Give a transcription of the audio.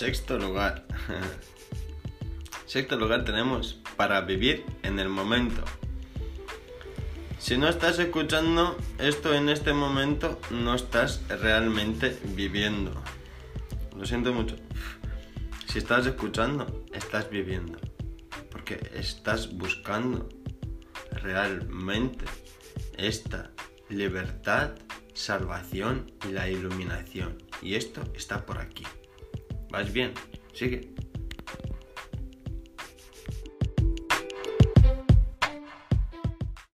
Sexto lugar. Sexto lugar tenemos para vivir en el momento. Si no estás escuchando esto en este momento, no estás realmente viviendo. Lo siento mucho. Si estás escuchando, estás viviendo. Porque estás buscando realmente esta libertad, salvación y la iluminación. Y esto está por aquí. ¿Vas bien? Sigue.